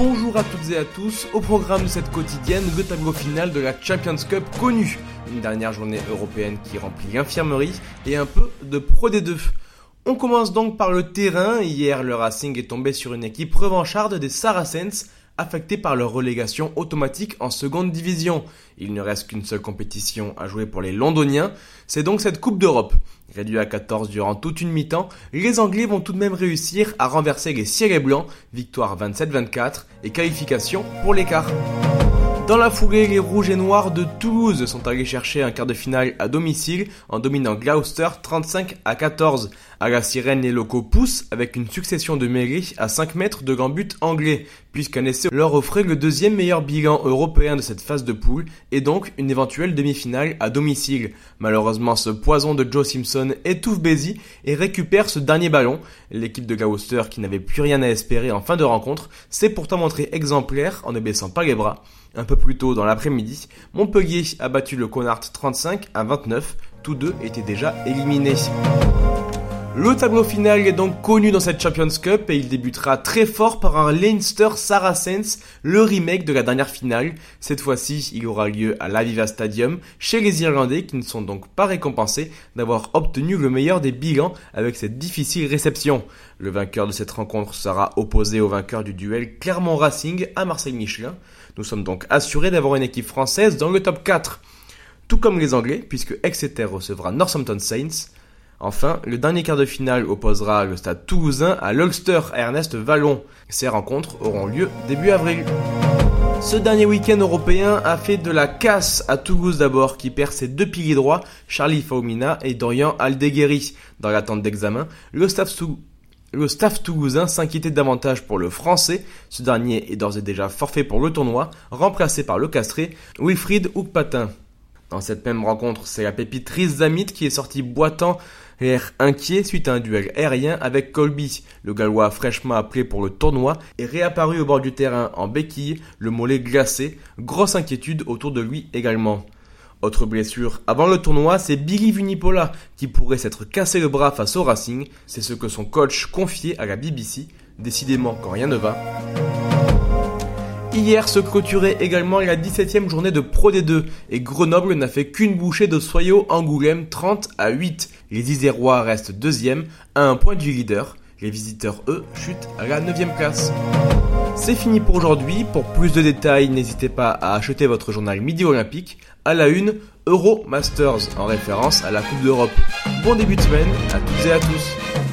Bonjour à toutes et à tous, au programme de cette quotidienne, le tableau final de la Champions Cup connue. Une dernière journée européenne qui remplit l'infirmerie et un peu de Pro D2. On commence donc par le terrain. Hier, le Racing est tombé sur une équipe revancharde des Saracens affectés par leur relégation automatique en seconde division. Il ne reste qu'une seule compétition à jouer pour les Londoniens, c'est donc cette Coupe d'Europe. Réduit à 14 durant toute une mi-temps, les Anglais vont tout de même réussir à renverser les Ciel et Blancs, victoire 27-24 et qualification pour l'écart. Dans la foulée, les Rouges et Noirs de Toulouse sont allés chercher un quart de finale à domicile en dominant Gloucester 35 à 14. À la sirène, les locaux poussent avec une succession de mêlées à 5 mètres de grands buts anglais, puisqu'un essai leur offrait le deuxième meilleur bilan européen de cette phase de poule et donc une éventuelle demi-finale à domicile. Malheureusement, ce poison de Joe Simpson étouffe Bézi et récupère ce dernier ballon. L'équipe de Gloucester, qui n'avait plus rien à espérer en fin de rencontre, s'est pourtant montrée exemplaire en ne baissant pas les bras. Un peu plus tôt dans l'après-midi, Montpellier a battu le Connard 35 à 29. Tous deux étaient déjà éliminés. Le tableau final est donc connu dans cette Champions Cup et il débutera très fort par un Leinster Saracens, le remake de la dernière finale. Cette fois-ci, il aura lieu à l'Aviva Stadium chez les Irlandais qui ne sont donc pas récompensés d'avoir obtenu le meilleur des bilans avec cette difficile réception. Le vainqueur de cette rencontre sera opposé au vainqueur du duel Clermont Racing à Marseille Michelin. Nous sommes donc assurés d'avoir une équipe française dans le top 4. Tout comme les Anglais, puisque Exeter recevra Northampton Saints. Enfin, le dernier quart de finale opposera le stade toulousain à l'Ulster Ernest Vallon. Ces rencontres auront lieu début avril. Ce dernier week-end européen a fait de la casse à Toulouse d'abord, qui perd ses deux piliers droits, Charlie Faumina et Dorian Aldeguerri. Dans l'attente d'examen, le staff, toulousain s'inquiétait davantage pour le français. Ce dernier est d'ores et déjà forfait pour le tournoi, remplacé par le castré Wilfried Oukpatin. Dans cette même rencontre, c'est la pépite Riz Zamit qui est sorti boitant l'air inquiet suite à un duel aérien avec Colby. Le Gallois fraîchement appelé pour le tournoi est réapparu au bord du terrain en béquille, le mollet glacé, grosse inquiétude autour de lui également. Autre blessure avant le tournoi, c'est Billy Vunipola qui pourrait s'être cassé le bras face au Racing. C'est ce que son coach confiait à la BBC. Décidément, quand rien ne va. Hier se clôturait également la 17e journée de Pro D2 et Grenoble n'a fait qu'une bouchée de Soyaux Angoulême 30 à 8. Les Isérois restent deuxième à un point du leader. Les visiteurs, eux, chutent à la 9 place. C'est fini pour aujourd'hui. Pour plus de détails, n'hésitez pas à acheter votre journal Midi Olympique à la une Euro Masters en référence à la Coupe d'Europe. Bon début de semaine à toutes et à tous.